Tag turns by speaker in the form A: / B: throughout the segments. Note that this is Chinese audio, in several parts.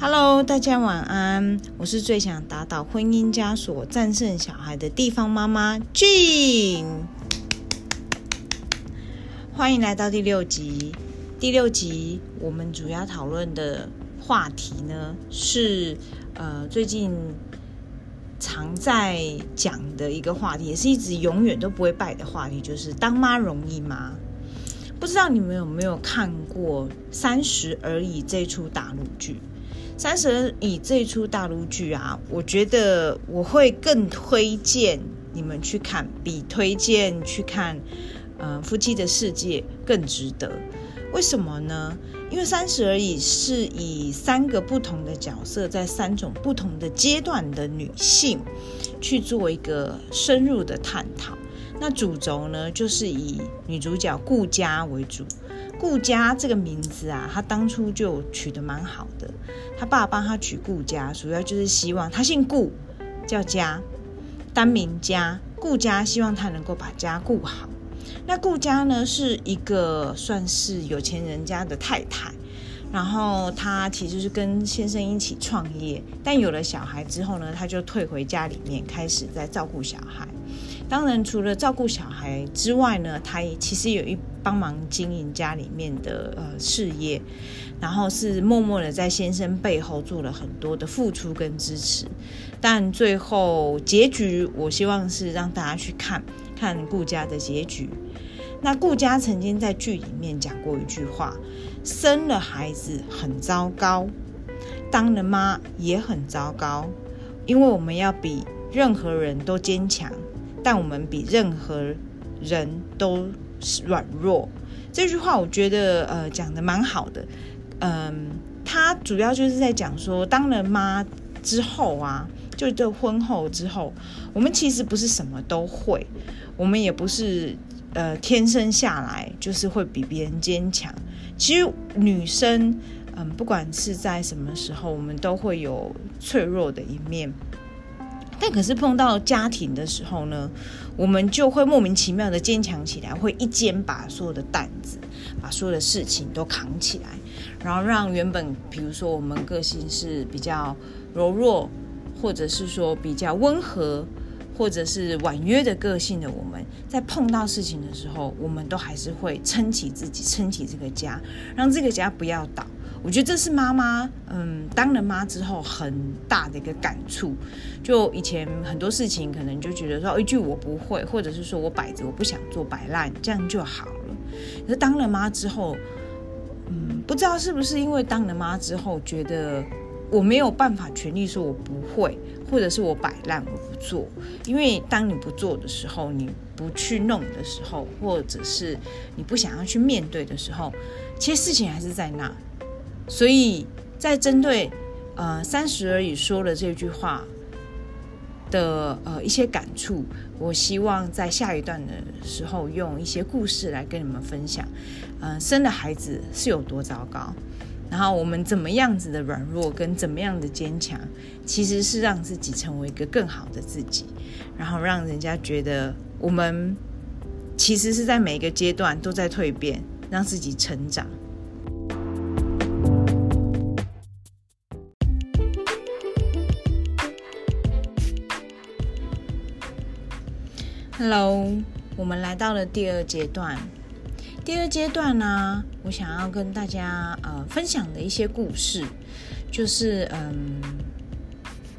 A: Hello，大家晚安。我是最想打倒婚姻枷锁、战胜小孩的地方妈妈 Jean。欢迎来到第六集。第六集我们主要讨论的话题呢，是呃最近常在讲的一个话题，也是一直永远都不会败的话题，就是当妈容易吗？不知道你们有没有看过《三十而已》这出大陆剧？三十而已这一出大陆剧啊，我觉得我会更推荐你们去看，比推荐去看，呃，夫妻的世界更值得。为什么呢？因为三十而已是以三个不同的角色，在三种不同的阶段的女性去做一个深入的探讨。那主轴呢，就是以女主角顾佳为主。顾家这个名字啊，他当初就取得蛮好的。他爸帮他取顾家，主要就是希望他姓顾，叫家，单名家。顾家希望他能够把家顾好。那顾家呢，是一个算是有钱人家的太太。然后她其实是跟先生一起创业，但有了小孩之后呢，她就退回家里面，开始在照顾小孩。当然，除了照顾小孩之外呢，她也其实有一帮忙经营家里面的呃事业，然后是默默的在先生背后做了很多的付出跟支持。但最后结局，我希望是让大家去看看顾家的结局。那顾家曾经在剧里面讲过一句话：生了孩子很糟糕，当了妈也很糟糕，因为我们要比任何人都坚强。但我们比任何人都是软弱。这句话我觉得呃讲的蛮好的。嗯，他主要就是在讲说，当了妈之后啊，就这婚后之后，我们其实不是什么都会，我们也不是呃天生下来就是会比别人坚强。其实女生嗯，不管是在什么时候，我们都会有脆弱的一面。但可是碰到家庭的时候呢，我们就会莫名其妙的坚强起来，会一肩把所有的担子，把所有的事情都扛起来，然后让原本比如说我们个性是比较柔弱，或者是说比较温和，或者是婉约的个性的我们，在碰到事情的时候，我们都还是会撑起自己，撑起这个家，让这个家不要倒。我觉得这是妈妈，嗯，当了妈之后很大的一个感触。就以前很多事情，可能就觉得说一句我不会，或者是说我摆着我不想做，摆烂这样就好了。可是当了妈之后，嗯，不知道是不是因为当了妈之后，觉得我没有办法全力说我不会，或者是我摆烂我不做。因为当你不做的时候，你不去弄的时候，或者是你不想要去面对的时候，其实事情还是在那。所以在针对呃三十而已说了这句话的呃一些感触，我希望在下一段的时候用一些故事来跟你们分享。嗯、生的孩子是有多糟糕，然后我们怎么样子的软弱跟怎么样的坚强，其实是让自己成为一个更好的自己，然后让人家觉得我们其实是在每一个阶段都在蜕变，让自己成长。我们来到了第二阶段。第二阶段呢，我想要跟大家呃分享的一些故事，就是嗯，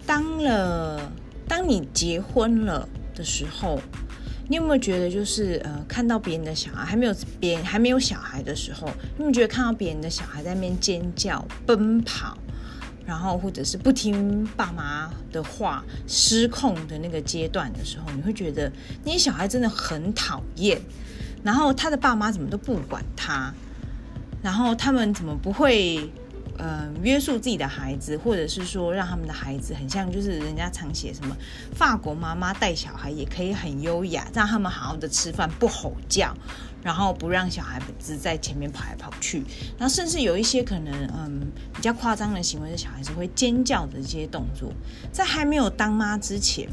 A: 当了当你结婚了的时候，你有没有觉得就是呃看到别人的小孩还没有别人还没有小孩的时候，你有没有觉得看到别人的小孩在那边尖叫、奔跑？然后，或者是不听爸妈的话、失控的那个阶段的时候，你会觉得那些小孩真的很讨厌。然后他的爸妈怎么都不管他，然后他们怎么不会呃约束自己的孩子，或者是说让他们的孩子很像，就是人家常写什么法国妈妈带小孩也可以很优雅，让他们好好的吃饭，不吼叫。然后不让小孩子在前面跑来跑去，然后甚至有一些可能嗯比较夸张的行为是小孩子会尖叫的这些动作，在还没有当妈之前，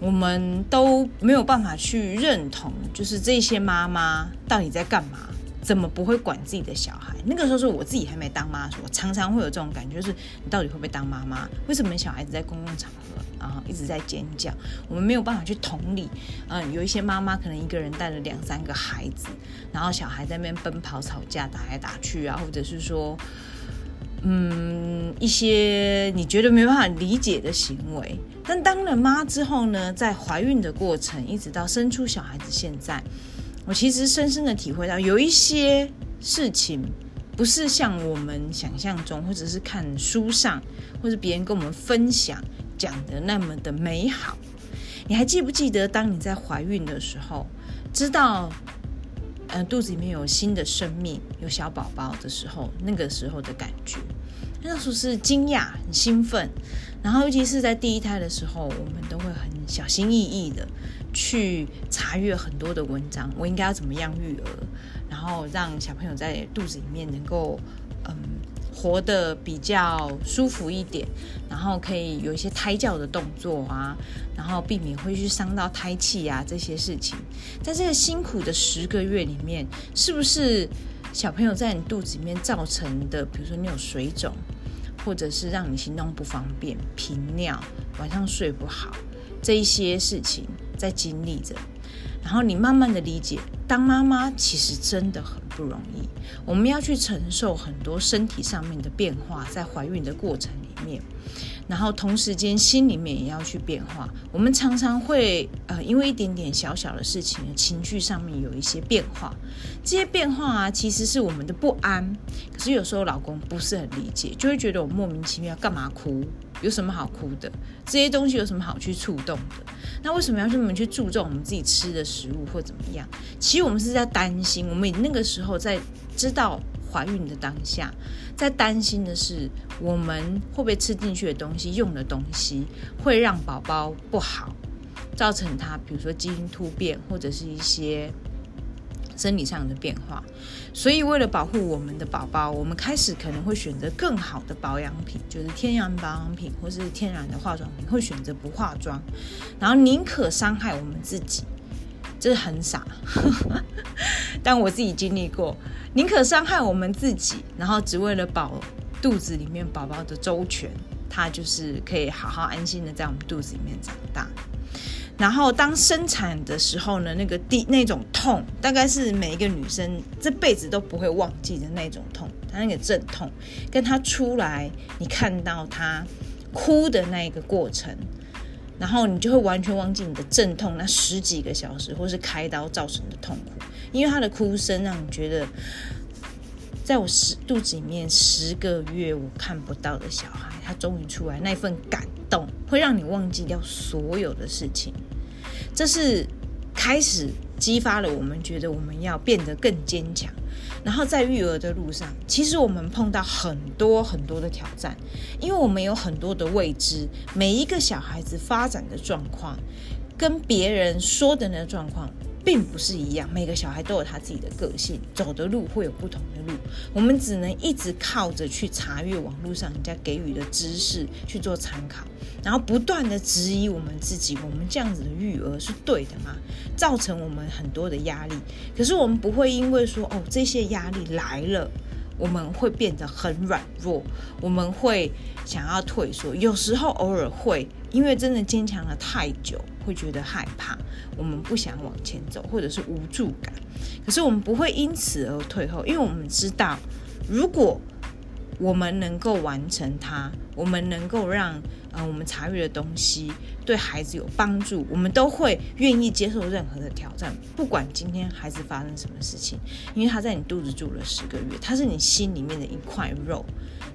A: 我们都没有办法去认同，就是这些妈妈到底在干嘛，怎么不会管自己的小孩？那个时候是我自己还没当妈的时候，常常会有这种感觉，就是你到底会不会当妈妈？为什么小孩子在公共场合然后一直在尖叫？我们没有办法去同理。嗯，有一些妈妈可能一个人带了两三个孩子，然后小孩在那边奔跑、吵架、打来打去啊，或者是说，嗯，一些你觉得没办法理解的行为。但当了妈之后呢，在怀孕的过程，一直到生出小孩子，现在。我其实深深的体会到，有一些事情不是像我们想象中，或者是看书上，或者别人跟我们分享讲的那么的美好。你还记不记得，当你在怀孕的时候，知道，呃，肚子里面有新的生命，有小宝宝的时候，那个时候的感觉？那时候是惊讶、很兴奋，然后尤其是在第一胎的时候，我们都会很小心翼翼的去查阅很多的文章，我应该要怎么样育儿，然后让小朋友在肚子里面能够嗯活得比较舒服一点，然后可以有一些胎教的动作啊，然后避免会去伤到胎气啊这些事情，在这个辛苦的十个月里面，是不是？小朋友在你肚子里面造成的，比如说你有水肿，或者是让你行动不方便、频尿、晚上睡不好，这一些事情在经历着，然后你慢慢的理解，当妈妈其实真的很不容易，我们要去承受很多身体上面的变化，在怀孕的过程里面。然后同时间心里面也要去变化，我们常常会呃因为一点点小小的事情，情绪上面有一些变化，这些变化啊其实是我们的不安，可是有时候老公不是很理解，就会觉得我莫名其妙干嘛哭，有什么好哭的？这些东西有什么好去触动的？那为什么要这么去注重我们自己吃的食物或怎么样？其实我们是在担心，我们那个时候在知道。怀孕的当下，在担心的是我们会不会吃进去的东西、用的东西会让宝宝不好，造成他比如说基因突变或者是一些生理上的变化。所以为了保护我们的宝宝，我们开始可能会选择更好的保养品，就是天然保养品或是天然的化妆品，会选择不化妆，然后宁可伤害我们自己。这是很傻，但我自己经历过，宁可伤害我们自己，然后只为了保肚子里面宝宝的周全，他就是可以好好安心的在我们肚子里面长大。然后当生产的时候呢，那个第那种痛，大概是每一个女生这辈子都不会忘记的那种痛，她那个阵痛，跟她出来，你看到她哭的那一个过程。然后你就会完全忘记你的阵痛那十几个小时，或是开刀造成的痛苦，因为她的哭声让你觉得，在我十肚子里面十个月我看不到的小孩，他终于出来，那份感动会让你忘记掉所有的事情，这是开始激发了我们觉得我们要变得更坚强。然后在育儿的路上，其实我们碰到很多很多的挑战，因为我们有很多的未知。每一个小孩子发展的状况，跟别人说的那个状况。并不是一样，每个小孩都有他自己的个性，走的路会有不同的路。我们只能一直靠着去查阅网络上人家给予的知识去做参考，然后不断的质疑我们自己：我们这样子的育儿是对的吗？造成我们很多的压力。可是我们不会因为说哦，这些压力来了，我们会变得很软弱，我们会想要退缩。有时候偶尔会，因为真的坚强了太久。会觉得害怕，我们不想往前走，或者是无助感。可是我们不会因此而退后，因为我们知道，如果我们能够完成它，我们能够让呃我们查阅的东西对孩子有帮助，我们都会愿意接受任何的挑战，不管今天孩子发生什么事情，因为他在你肚子住了十个月，他是你心里面的一块肉，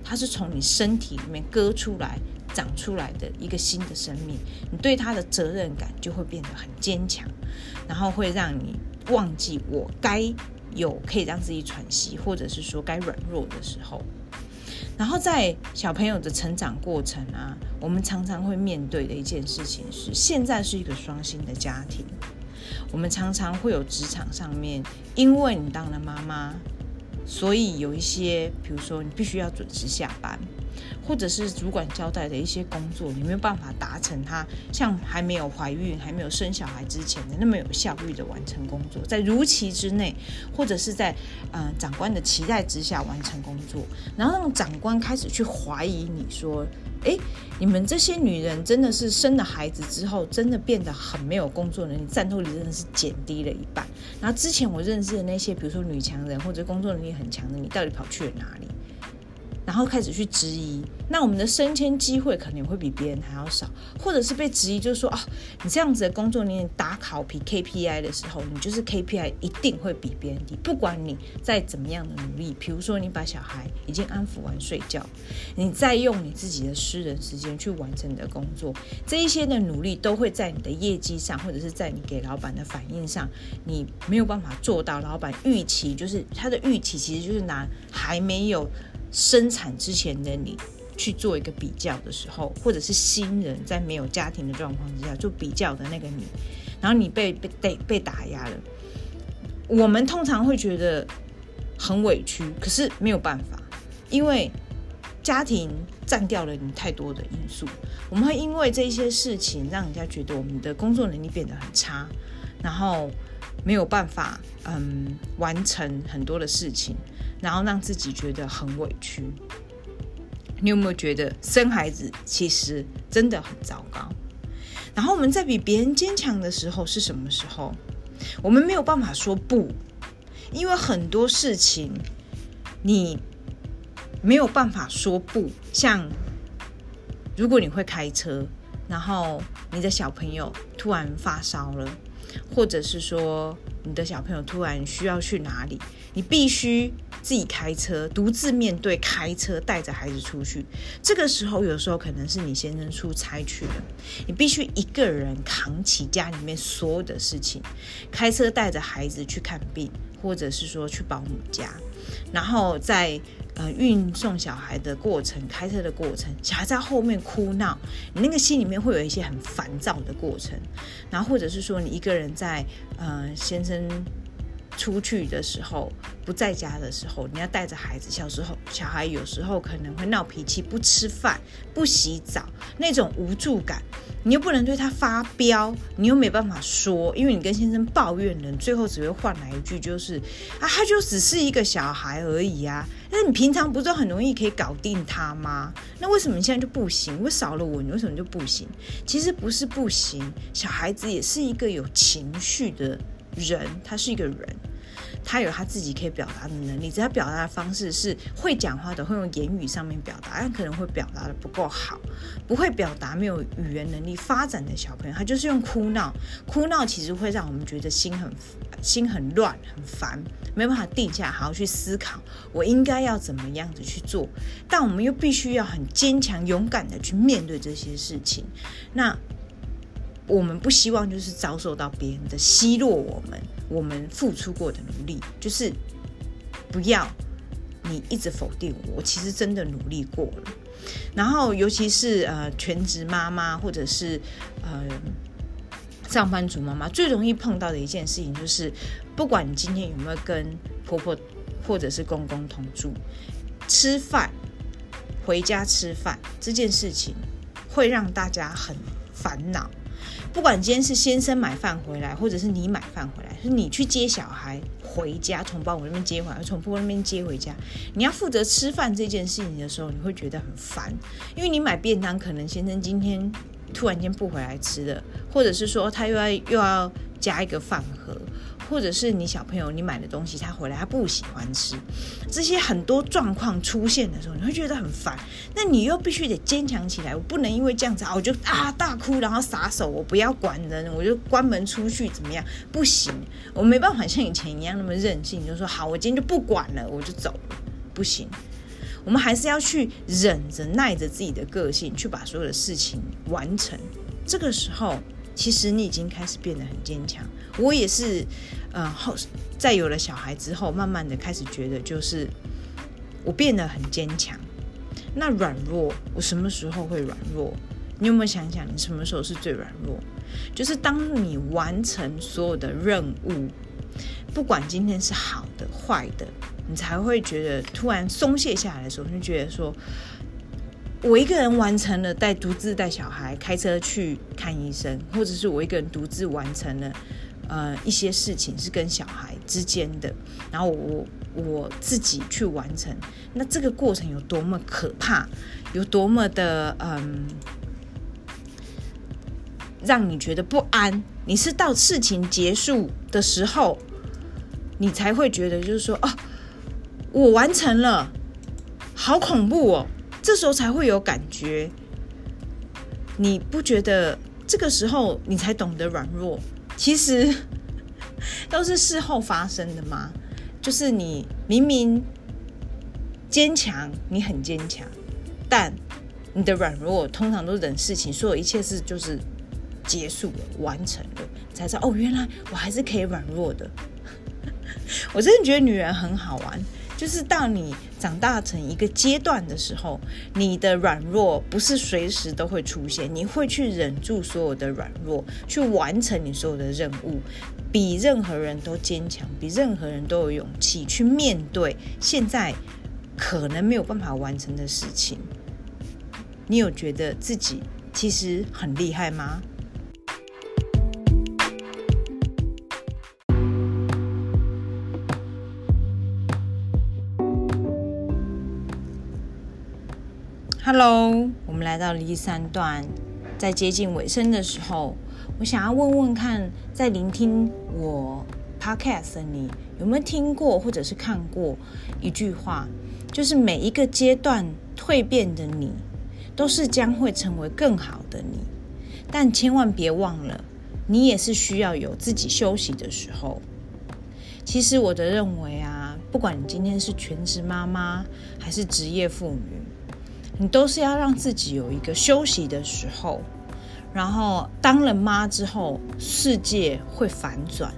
A: 他是从你身体里面割出来。长出来的一个新的生命，你对他的责任感就会变得很坚强，然后会让你忘记我该有可以让自己喘息，或者是说该软弱的时候。然后在小朋友的成长过程啊，我们常常会面对的一件事情是，现在是一个双薪的家庭，我们常常会有职场上面，因为你当了妈妈，所以有一些，比如说你必须要准时下班。或者是主管交代的一些工作，你没有办法达成他像还没有怀孕、还没有生小孩之前的那么有效率的完成工作，在如期之内，或者是在呃长官的期待之下完成工作，然后让长官开始去怀疑你说，诶，你们这些女人真的是生了孩子之后，真的变得很没有工作能力，战斗力真的是减低了一半。然后之前我认识的那些，比如说女强人或者工作能力很强的，你到底跑去了哪里？然后开始去质疑，那我们的升迁机会可能会比别人还要少，或者是被质疑，就是说哦，你这样子的工作，你打考比 KPI 的时候，你就是 KPI 一定会比别人低，不管你再怎么样的努力，比如说你把小孩已经安抚完睡觉，你再用你自己的私人时间去完成你的工作，这一些的努力都会在你的业绩上，或者是在你给老板的反应上，你没有办法做到老板预期，就是他的预期其实就是拿还没有。生产之前的你去做一个比较的时候，或者是新人在没有家庭的状况之下做比较的那个你，然后你被被被被打压了，我们通常会觉得很委屈，可是没有办法，因为家庭占掉了你太多的因素，我们会因为这些事情让人家觉得我们的工作能力变得很差，然后没有办法嗯完成很多的事情。然后让自己觉得很委屈。你有没有觉得生孩子其实真的很糟糕？然后我们在比别人坚强的时候是什么时候？我们没有办法说不，因为很多事情你没有办法说不。像如果你会开车，然后你的小朋友突然发烧了，或者是说你的小朋友突然需要去哪里，你必须。自己开车，独自面对开车，带着孩子出去。这个时候，有时候可能是你先生出差去了，你必须一个人扛起家里面所有的事情，开车带着孩子去看病，或者是说去保姆家，然后在呃运送小孩的过程，开车的过程，小孩在后面哭闹，你那个心里面会有一些很烦躁的过程。然后或者是说，你一个人在呃先生。出去的时候，不在家的时候，你要带着孩子。小时候，小孩有时候可能会闹脾气，不吃饭，不洗澡，那种无助感，你又不能对他发飙，你又没办法说，因为你跟先生抱怨了，最后只会换来一句就是啊，他就只是一个小孩而已啊。那你平常不是很容易可以搞定他吗？那为什么你现在就不行？为少了我，你为什么就不行？其实不是不行，小孩子也是一个有情绪的人，他是一个人。他有他自己可以表达的能力，只要表达的方式是会讲话的，会用言语上面表达，但可能会表达的不够好，不会表达，没有语言能力发展的小朋友，他就是用哭闹，哭闹其实会让我们觉得心很心很乱，很烦，没办法定下好好去思考，我应该要怎么样子去做，但我们又必须要很坚强、勇敢的去面对这些事情，那。我们不希望就是遭受到别人的奚落，我们我们付出过的努力，就是不要你一直否定我，其实真的努力过了。然后，尤其是呃全职妈妈或者是呃上班族妈妈，最容易碰到的一件事情就是，不管你今天有没有跟婆婆或者是公公同住，吃饭回家吃饭这件事情，会让大家很烦恼。不管今天是先生买饭回来，或者是你买饭回来，是你去接小孩回家，从保姆那边接回来，从婆婆那边接回家，你要负责吃饭这件事情的时候，你会觉得很烦，因为你买便当，可能先生今天突然间不回来吃了，或者是说他又要又要加一个饭盒。或者是你小朋友，你买的东西他回来他不喜欢吃，这些很多状况出现的时候，你会觉得很烦。那你又必须得坚强起来，我不能因为这样子啊，我就啊大哭，然后撒手，我不要管人，我就关门出去，怎么样？不行，我没办法像以前一样那么任性，就说好，我今天就不管了，我就走。不行，我们还是要去忍着、耐着自己的个性，去把所有的事情完成。这个时候。其实你已经开始变得很坚强，我也是，呃，后在有了小孩之后，慢慢的开始觉得，就是我变得很坚强。那软弱，我什么时候会软弱？你有没有想想，你什么时候是最软弱？就是当你完成所有的任务，不管今天是好的坏的，你才会觉得突然松懈下来的时候，你就觉得说，我一个人完成了带独自带小孩开车去看医生，或者是我一个人独自完成了呃一些事情是跟小孩之间的，然后我我自己去完成，那这个过程有多么可怕，有多么的嗯，让你觉得不安。你是到事情结束的时候，你才会觉得就是说，哦，我完成了，好恐怖哦。这时候才会有感觉，你不觉得这个时候你才懂得软弱？其实 都是事后发生的吗？就是你明明坚强，你很坚强，但你的软弱通常都是等事情，所有一切事就是结束了、完成了，才知道哦，原来我还是可以软弱的。我真的觉得女人很好玩。就是当你长大成一个阶段的时候，你的软弱不是随时都会出现，你会去忍住所有的软弱，去完成你所有的任务，比任何人都坚强，比任何人都有勇气去面对现在可能没有办法完成的事情。你有觉得自己其实很厉害吗？Hello，我们来到了第三段，在接近尾声的时候，我想要问问看，在聆听我 Podcast 的你，有没有听过或者是看过一句话，就是每一个阶段蜕变的你，都是将会成为更好的你，但千万别忘了，你也是需要有自己休息的时候。其实我的认为啊，不管你今天是全职妈妈还是职业妇女。你都是要让自己有一个休息的时候，然后当了妈之后，世界会反转，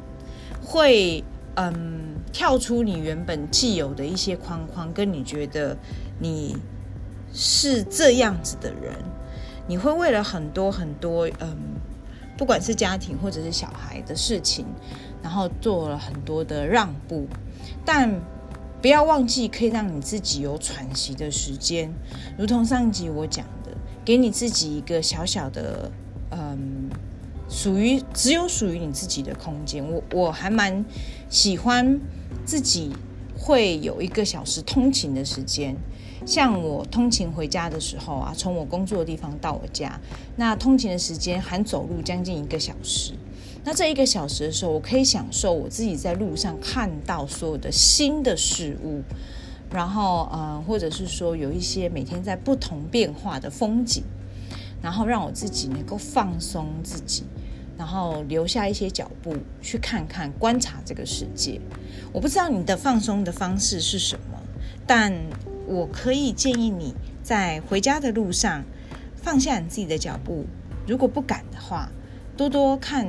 A: 会嗯跳出你原本既有的一些框框，跟你觉得你是这样子的人，你会为了很多很多嗯，不管是家庭或者是小孩的事情，然后做了很多的让步，但。不要忘记，可以让你自己有喘息的时间，如同上一集我讲的，给你自己一个小小的，嗯，属于只有属于你自己的空间。我我还蛮喜欢自己会有一个小时通勤的时间，像我通勤回家的时候啊，从我工作的地方到我家，那通勤的时间含走路将近一个小时。那这一个小时的时候，我可以享受我自己在路上看到所有的新的事物，然后呃，或者是说有一些每天在不同变化的风景，然后让我自己能够放松自己，然后留下一些脚步去看看、观察这个世界。我不知道你的放松的方式是什么，但我可以建议你在回家的路上放下你自己的脚步，如果不敢的话，多多看。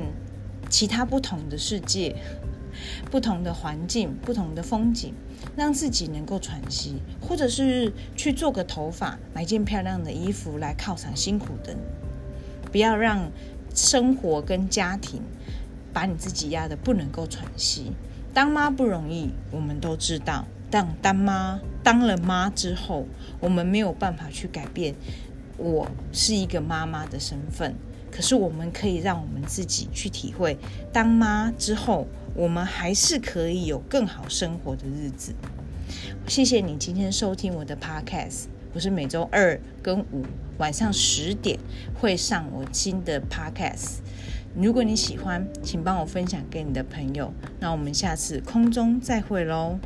A: 其他不同的世界，不同的环境，不同的风景，让自己能够喘息，或者是去做个头发，买件漂亮的衣服来犒赏辛苦的你。不要让生活跟家庭把你自己压得不能够喘息。当妈不容易，我们都知道。但当妈当了妈之后，我们没有办法去改变我是一个妈妈的身份。可是我们可以让我们自己去体会，当妈之后，我们还是可以有更好生活的日子。谢谢你今天收听我的 Podcast，我是每周二跟五晚上十点会上我新的 Podcast。如果你喜欢，请帮我分享给你的朋友。那我们下次空中再会喽。